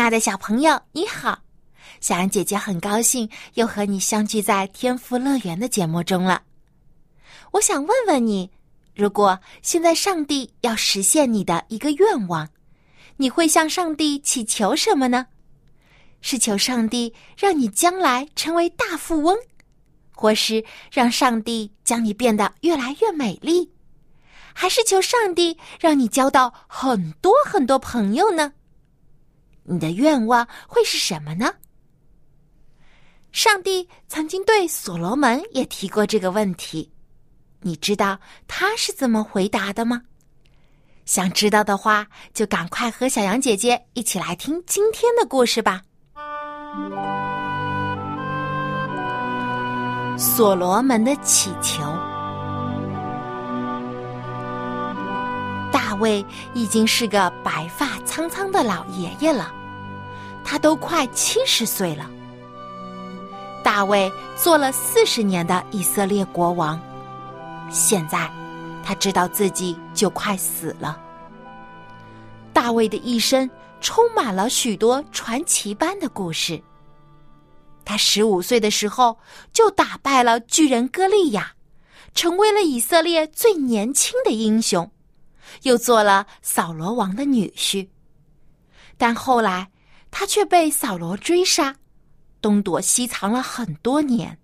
亲爱的小朋友，你好！小安姐姐很高兴又和你相聚在天赋乐园的节目中了。我想问问你，如果现在上帝要实现你的一个愿望，你会向上帝祈求什么呢？是求上帝让你将来成为大富翁，或是让上帝将你变得越来越美丽，还是求上帝让你交到很多很多朋友呢？你的愿望会是什么呢？上帝曾经对所罗门也提过这个问题，你知道他是怎么回答的吗？想知道的话，就赶快和小羊姐姐一起来听今天的故事吧。所罗门的祈求。卫已经是个白发苍苍的老爷爷了。他都快七十岁了。大卫做了四十年的以色列国王，现在他知道自己就快死了。大卫的一生充满了许多传奇般的故事。他十五岁的时候就打败了巨人歌利亚，成为了以色列最年轻的英雄，又做了扫罗王的女婿。但后来。他却被扫罗追杀，东躲西藏了很多年。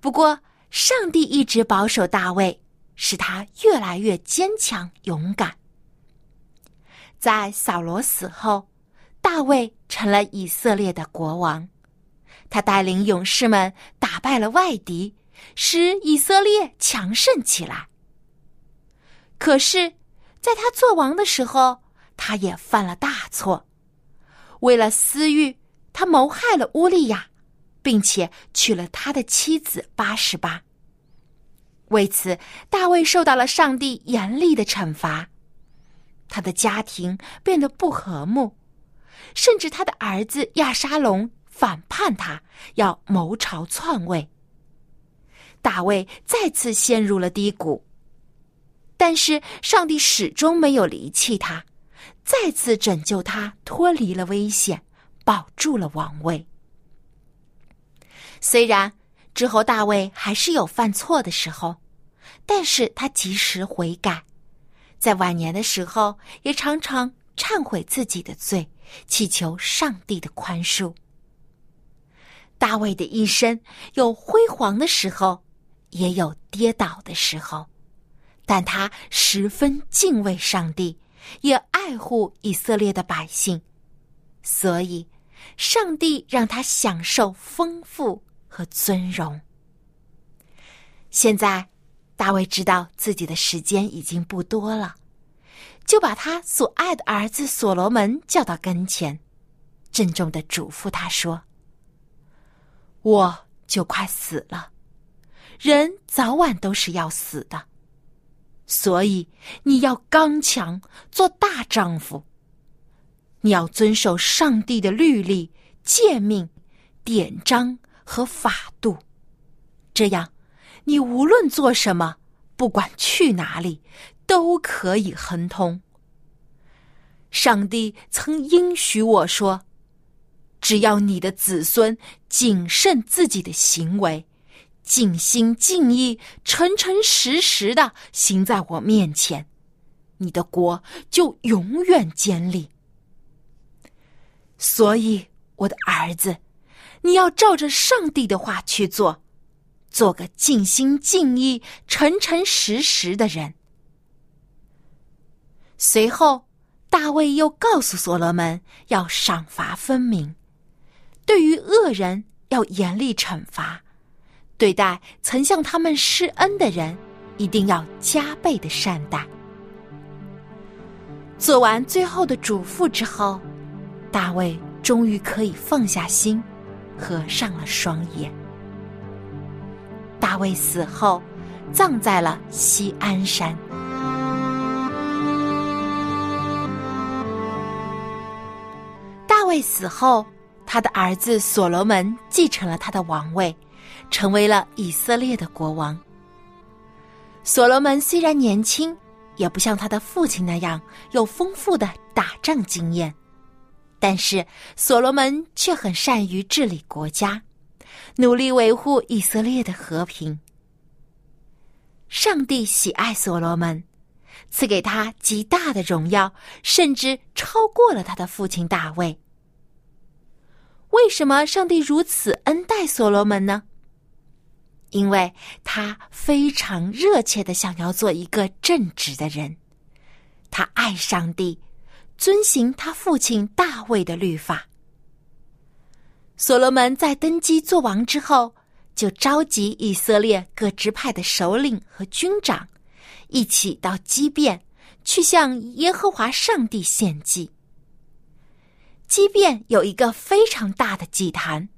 不过，上帝一直保守大卫，使他越来越坚强勇敢。在扫罗死后，大卫成了以色列的国王。他带领勇士们打败了外敌，使以色列强盛起来。可是，在他做王的时候，他也犯了大错。为了私欲，他谋害了乌利亚，并且娶了他的妻子八十八。为此，大卫受到了上帝严厉的惩罚，他的家庭变得不和睦，甚至他的儿子亚沙龙反叛他，要谋朝篡位。大卫再次陷入了低谷，但是上帝始终没有离弃他。再次拯救他脱离了危险，保住了王位。虽然之后大卫还是有犯错的时候，但是他及时悔改，在晚年的时候也常常忏悔自己的罪，祈求上帝的宽恕。大卫的一生有辉煌的时候，也有跌倒的时候，但他十分敬畏上帝。也爱护以色列的百姓，所以上帝让他享受丰富和尊荣。现在大卫知道自己的时间已经不多了，就把他所爱的儿子所罗门叫到跟前，郑重的嘱咐他说：“我就快死了，人早晚都是要死的。”所以你要刚强，做大丈夫。你要遵守上帝的律例、诫命、典章和法度，这样你无论做什么，不管去哪里，都可以亨通。上帝曾应许我说：“只要你的子孙谨慎自己的行为。”尽心尽意、诚诚实实的行在我面前，你的国就永远坚立。所以，我的儿子，你要照着上帝的话去做，做个尽心尽意、诚诚实实的人。随后，大卫又告诉所罗门，要赏罚分明，对于恶人要严厉惩罚。对待曾向他们施恩的人，一定要加倍的善待。做完最后的嘱咐之后，大卫终于可以放下心，合上了双眼。大卫死后，葬在了西安山。大卫死后，他的儿子所罗门继承了他的王位，成为了以色列的国王。所罗门虽然年轻，也不像他的父亲那样有丰富的打仗经验，但是所罗门却很善于治理国家，努力维护以色列的和平。上帝喜爱所罗门，赐给他极大的荣耀，甚至超过了他的父亲大卫。为什么上帝如此恩待所罗门呢？因为他非常热切的想要做一个正直的人，他爱上帝，遵行他父亲大卫的律法。所罗门在登基做王之后，就召集以色列各支派的首领和军长，一起到基变去向耶和华上帝献祭。基变有一个非常大的祭坛。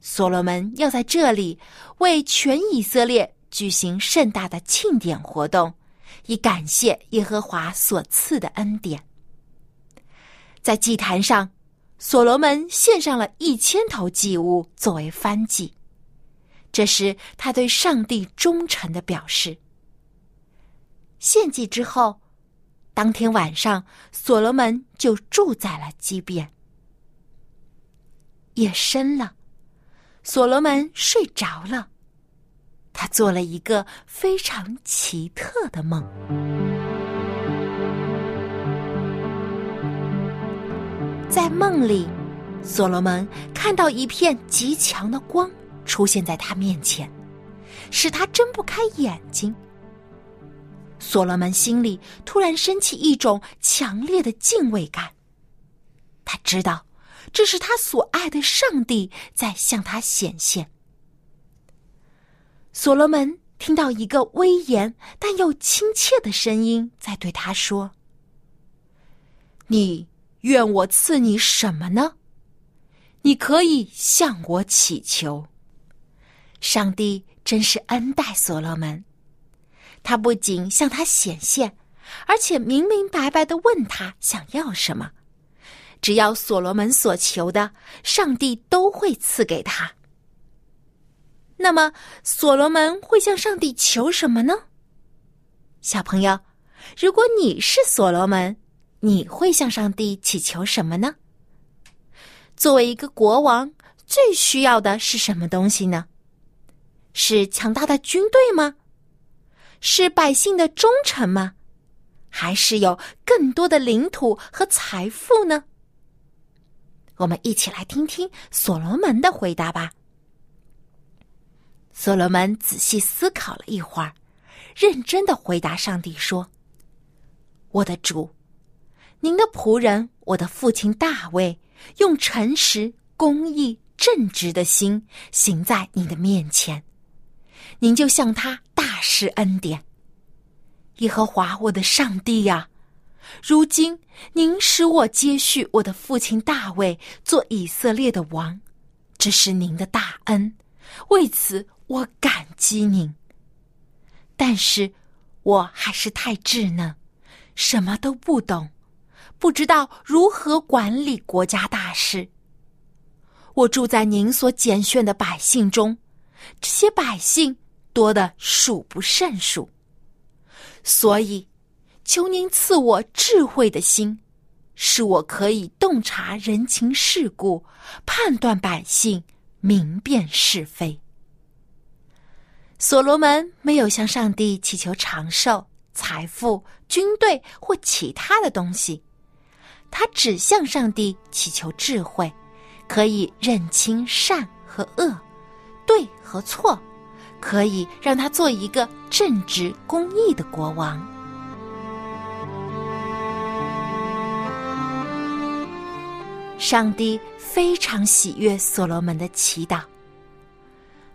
所罗门要在这里为全以色列举行盛大的庆典活动，以感谢耶和华所赐的恩典。在祭坛上，所罗门献上了一千头祭物作为燔祭，这是他对上帝忠诚的表示。献祭之后，当天晚上，所罗门就住在了基变。夜深了。所罗门睡着了，他做了一个非常奇特的梦。在梦里，所罗门看到一片极强的光出现在他面前，使他睁不开眼睛。所罗门心里突然升起一种强烈的敬畏感，他知道。这是他所爱的上帝在向他显现。所罗门听到一个威严但又亲切的声音在对他说：“你愿我赐你什么呢？你可以向我祈求。”上帝真是恩待所罗门，他不仅向他显现，而且明明白白的问他想要什么。只要所罗门所求的，上帝都会赐给他。那么，所罗门会向上帝求什么呢？小朋友，如果你是所罗门，你会向上帝祈求什么呢？作为一个国王，最需要的是什么东西呢？是强大的军队吗？是百姓的忠诚吗？还是有更多的领土和财富呢？我们一起来听听所罗门的回答吧。所罗门仔细思考了一会儿，认真的回答上帝说：“我的主，您的仆人，我的父亲大卫，用诚实、公义、正直的心行在你的面前，您就向他大施恩典。耶和华我的上帝呀！”如今，您使我接续我的父亲大卫做以色列的王，这是您的大恩，为此我感激您。但是，我还是太稚嫩，什么都不懂，不知道如何管理国家大事。我住在您所拣选的百姓中，这些百姓多的数不胜数，所以。求您赐我智慧的心，使我可以洞察人情世故，判断百姓，明辨是非。所罗门没有向上帝祈求长寿、财富、军队或其他的东西，他只向上帝祈求智慧，可以认清善和恶、对和错，可以让他做一个正直公义的国王。上帝非常喜悦所罗门的祈祷。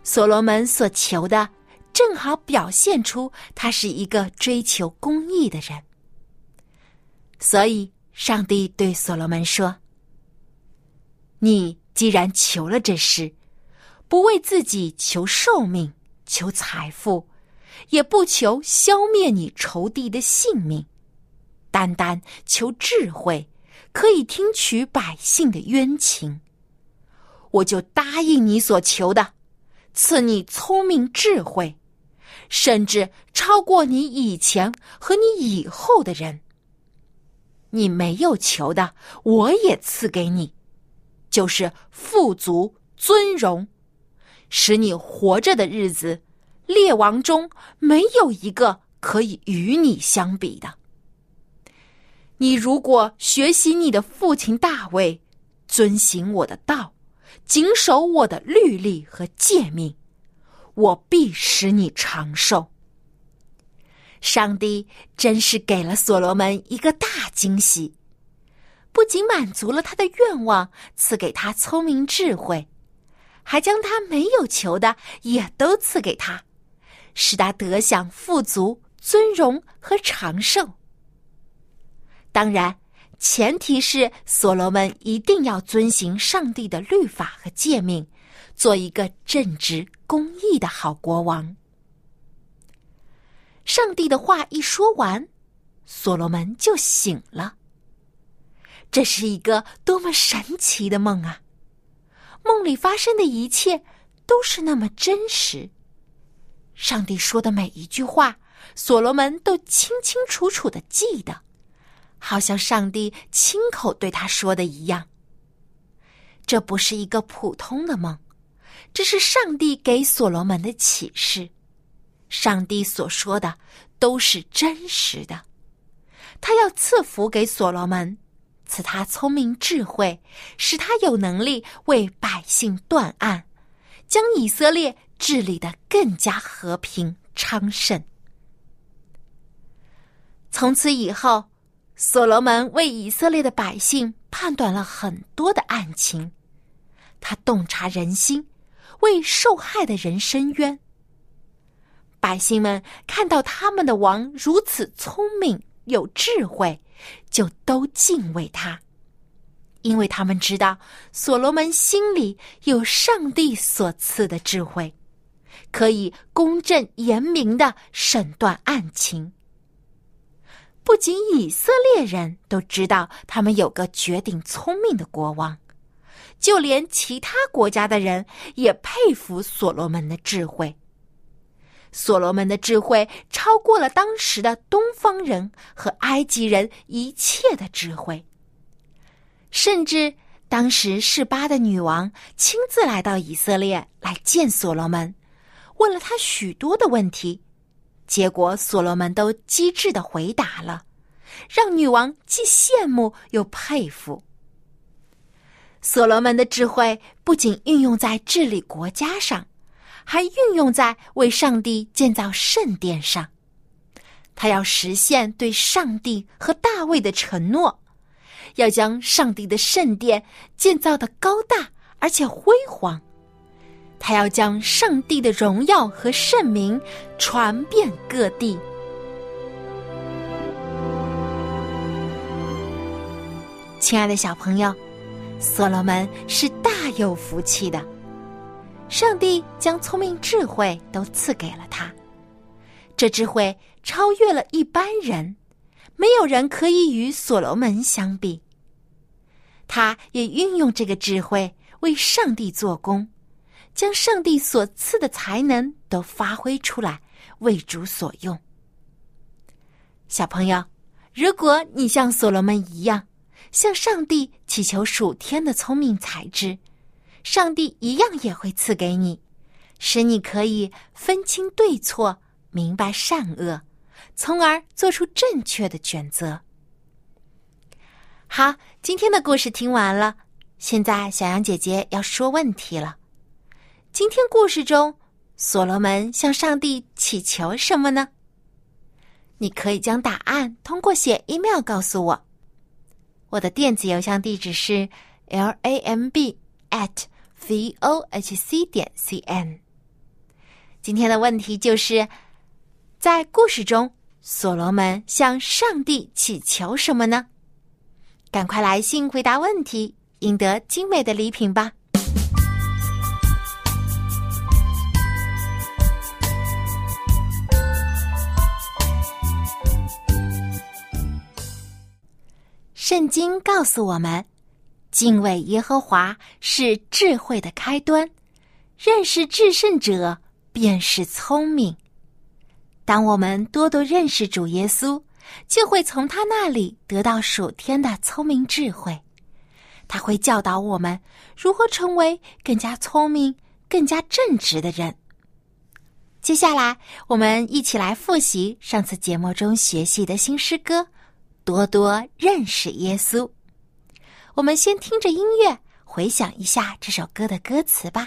所罗门所求的，正好表现出他是一个追求公义的人。所以，上帝对所罗门说：“你既然求了这事，不为自己求寿命、求财富，也不求消灭你仇敌的性命，单单求智慧，可以听取百姓的冤情，我就答应你所求的，赐你聪明智慧，甚至超过你以前和你以后的人。你没有求的，我也赐给你。”就是富足、尊荣，使你活着的日子，列王中没有一个可以与你相比的。你如果学习你的父亲大卫，遵行我的道，谨守我的律例和诫命，我必使你长寿。上帝真是给了所罗门一个大惊喜。不仅满足了他的愿望，赐给他聪明智慧，还将他没有求的也都赐给他，使他得享富足、尊荣和长寿。当然，前提是所罗门一定要遵行上帝的律法和诫命，做一个正直、公义的好国王。上帝的话一说完，所罗门就醒了。这是一个多么神奇的梦啊！梦里发生的一切都是那么真实。上帝说的每一句话，所罗门都清清楚楚的记得，好像上帝亲口对他说的一样。这不是一个普通的梦，这是上帝给所罗门的启示。上帝所说的都是真实的，他要赐福给所罗门。赐他聪明智慧，使他有能力为百姓断案，将以色列治理的更加和平昌盛。从此以后，所罗门为以色列的百姓判断了很多的案情，他洞察人心，为受害的人伸冤。百姓们看到他们的王如此聪明有智慧。就都敬畏他，因为他们知道所罗门心里有上帝所赐的智慧，可以公正严明的审断案情。不仅以色列人都知道他们有个绝顶聪明的国王，就连其他国家的人也佩服所罗门的智慧。所罗门的智慧超过了当时的东方人和埃及人一切的智慧，甚至当时示巴的女王亲自来到以色列来见所罗门，问了他许多的问题，结果所罗门都机智的回答了，让女王既羡慕又佩服。所罗门的智慧不仅运用在治理国家上。还运用在为上帝建造圣殿上，他要实现对上帝和大卫的承诺，要将上帝的圣殿建造的高大而且辉煌，他要将上帝的荣耀和圣名传遍各地。亲爱的小朋友，所罗门是大有福气的。上帝将聪明智慧都赐给了他，这智慧超越了一般人，没有人可以与所罗门相比。他也运用这个智慧为上帝做工，将上帝所赐的才能都发挥出来，为主所用。小朋友，如果你像所罗门一样，向上帝祈求属天的聪明才智。上帝一样也会赐给你，使你可以分清对错，明白善恶，从而做出正确的选择。好，今天的故事听完了，现在小羊姐姐要说问题了。今天故事中，所罗门向上帝祈求什么呢？你可以将答案通过写 email 告诉我，我的电子邮箱地址是 l a m b at。v o h c 点 c n。今天的问题就是，在故事中，所罗门向上帝祈求什么呢？赶快来信回答问题，赢得精美的礼品吧！圣经告诉我们，敬畏耶和华是智慧的开端，认识至圣者便是聪明。当我们多多认识主耶稣，就会从他那里得到属天的聪明智慧。他会教导我们如何成为更加聪明、更加正直的人。接下来，我们一起来复习上次节目中学习的新诗歌。多多认识耶稣。我们先听着音乐，回想一下这首歌的歌词吧。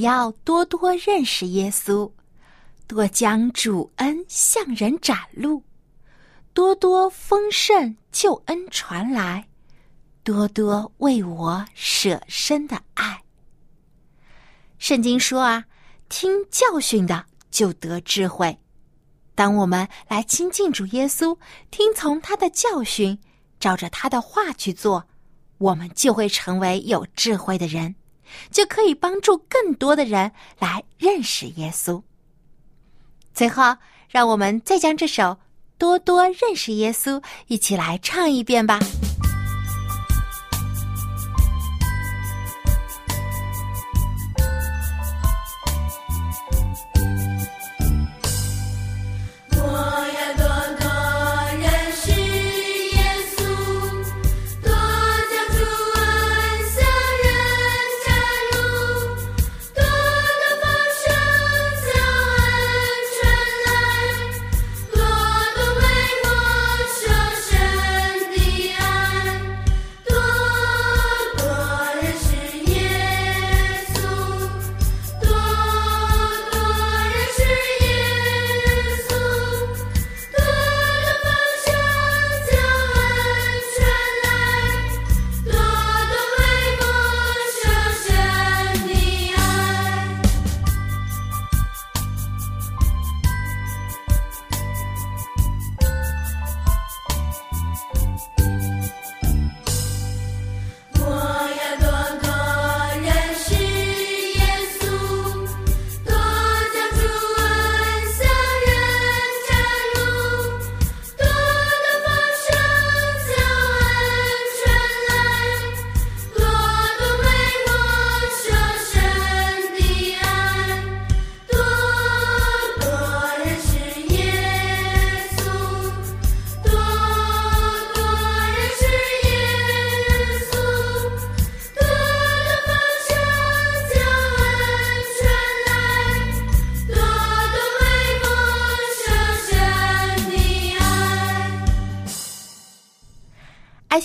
要多多认识耶稣，多将主恩向人展露，多多丰盛救恩传来，多多为我舍身的爱。圣经说啊，听教训的就得智慧。当我们来亲近主耶稣，听从他的教训，照着他的话去做，我们就会成为有智慧的人。就可以帮助更多的人来认识耶稣。最后，让我们再将这首《多多认识耶稣》一起来唱一遍吧。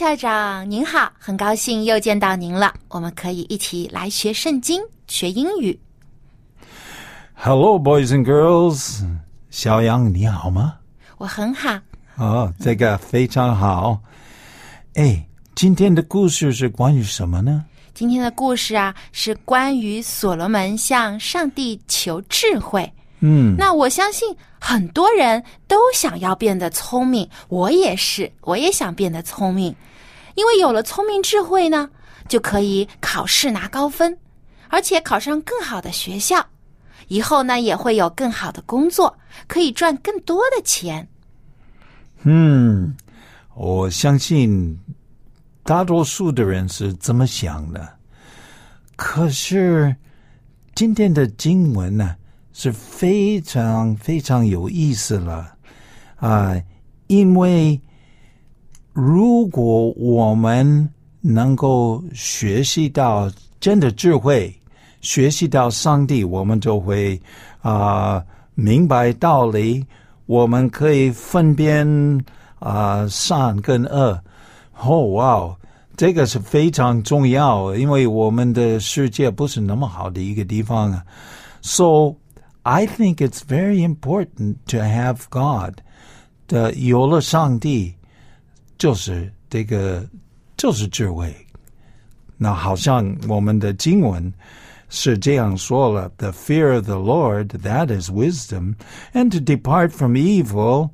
校长您好，很高兴又见到您了。我们可以一起来学圣经、学英语。Hello, boys and girls. 小杨，你好吗？我很好。哦，这个非常好。哎，今天的故事是关于什么呢？今天的故事啊，是关于所罗门向上帝求智慧。嗯，那我相信很多人都想要变得聪明，我也是，我也想变得聪明，因为有了聪明智慧呢，就可以考试拿高分，而且考上更好的学校，以后呢也会有更好的工作，可以赚更多的钱。嗯，我相信大多数的人是这么想的。可是今天的经文呢，是非常非常有意思了啊、因为如果我们能够学习到真的智慧，学习到上帝，我们就会啊、明白道理，我们可以分辨啊、善跟恶。哦，哇，这个是非常重要，因为我们的世界不是那么好的一个地方啊。So I think it's very important to have God. 的有了上帝，就是这个就是智慧。那好像我们的经文是这样说了：“The fear of the Lord, that is wisdom, and to depart from evil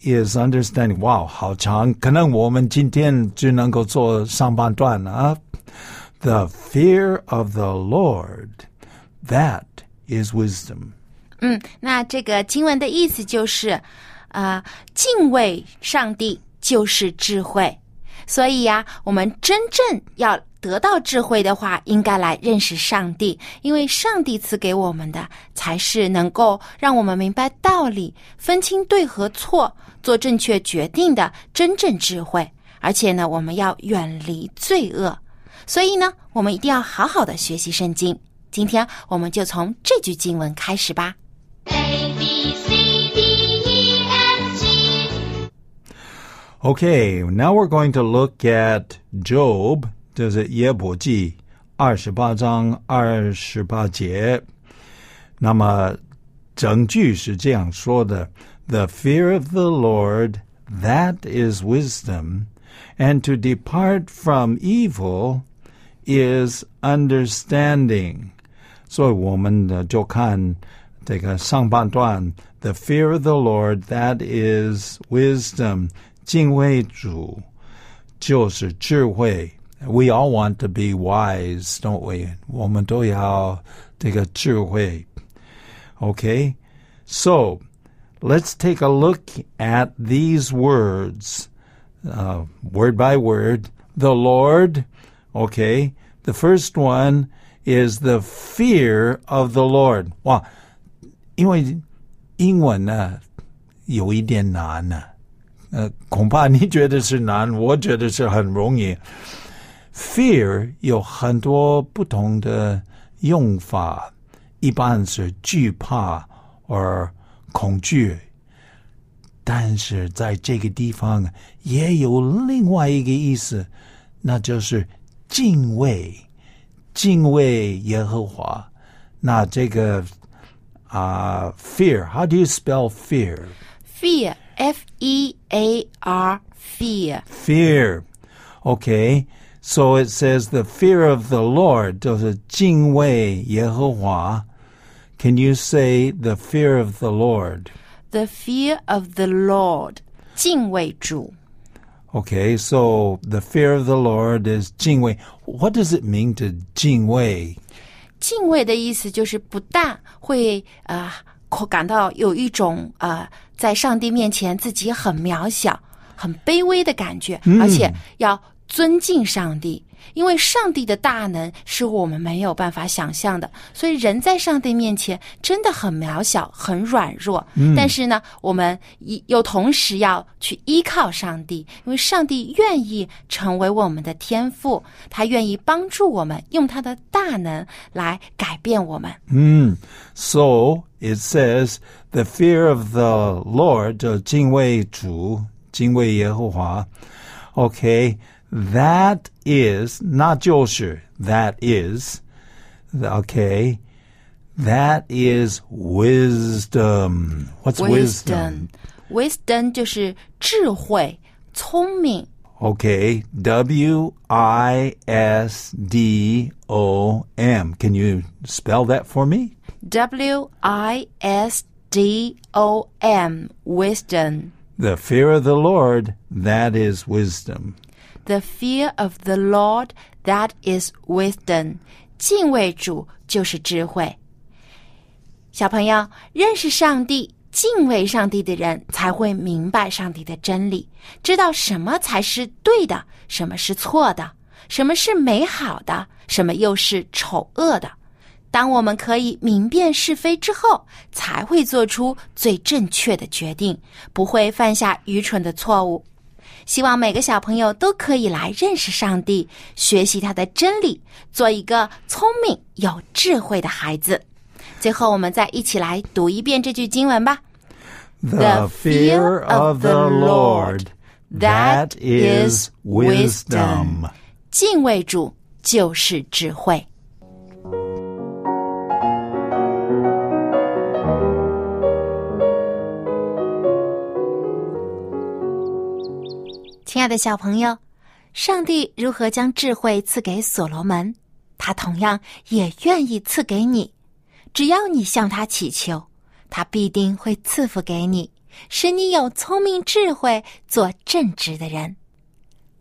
is understanding。”哇，好长，可能我们今天只能够做上半段啊。The fear of the Lord, that is wisdom。嗯，那这个经文的意思就是，呃，敬畏上帝 就是智慧。所以呀、我们真正要得到智慧的话，应该来认识上帝，因为上帝赐给我们的才是能够让我们明白道理、分清对和错、做正确决定的真正智慧。而且呢，我们要远离罪恶。所以呢，我们一定要好好的学习圣经。今天我们就从这句经文开始吧。Okay, now we're going to look at Job, 就是耶伯记二十八章二十八节。那么整句是这样说的：“The fear of the Lord, that is wisdom, and to depart from evil is understanding。”所以我们呢就看这个上半段，“The fear of the Lord, that is wisdom。” 敬畏主就是智慧。We all want to be wise, don't we? 我们都要这个智慧。Okay, so let's take a look at these words, uh, word by word. The Lord, okay. The first one is the fear of the Lord. 哇，因为英文呢有一点难呢、 呃，恐怕你觉得是难，我觉得是很容易。Fear 有很多不同的用法，一般是惧怕或恐惧，但是在这个地方也有另外一个意思，那就是敬畏，敬畏耶和华。那这个啊、f e a r how do you spell fear？fear？Fear, F E A R, fear. fear. Okay, so it says the fear of the Lord 就是敬畏耶和华。Can you say the fear of the Lord? The fear of the Lord, 敬畏主。 Okay, so the fear of the Lord is 敬畏. What does it mean to 敬畏?敬畏的意思就是不但会呃感到有一种呃 在上帝面前自己很渺小、很卑微的感觉，而且要尊敬上帝，因为上帝的大能是我们没有办法想象的，所以人在上帝面前真的很渺小、很软弱。但是呢，我们一又同时要去依靠上帝，因为上帝愿意成为我们的天赋，他愿意帮助我们，用他的大能来改变我们。Mm. So it says the fear of the Lord 就敬畏主，敬畏耶和华。Okay, that is 那就是 that is okay. That is wisdom. What's wisdom? Wisdom 就是智慧、聪明。 Okay, W I S D O M. Can you spell that for me? W I S D O M wisdom. The fear of the Lord, that is wisdom. The fear of the Lord that is wisdom. 敬畏主就是智慧。小朋友，认识上帝、敬畏上帝的人，才会明白上帝的真理，知道什么才是对的，什么是错的，什么是美好的，什么又是丑恶的。当我们可以明辨是非之后，才会做出最正确的决定，不会犯下愚蠢的错误。希望每个小朋友都可以来认识上帝，学习他的真理，做一个聪明有智慧的孩子。最后，我们再一起来读一遍这句经文吧。The fear of the Lord, that is wisdom. 敬畏主就是智慧。亲爱的小朋友，上帝如何将智慧赐给所罗门，他同样也愿意赐给你。只要你向他祈求，他必定会赐福给你，使你有聪明智慧，做正直的人。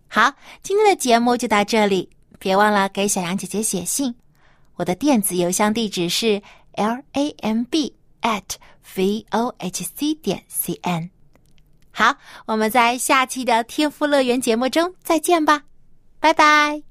好，今天的节目就到这里，别忘了给小羊姐姐写信。我的电子邮箱地址是 l a m b at v o h c 点 c n。好我们在下期的天赋乐园节目中再见吧拜拜。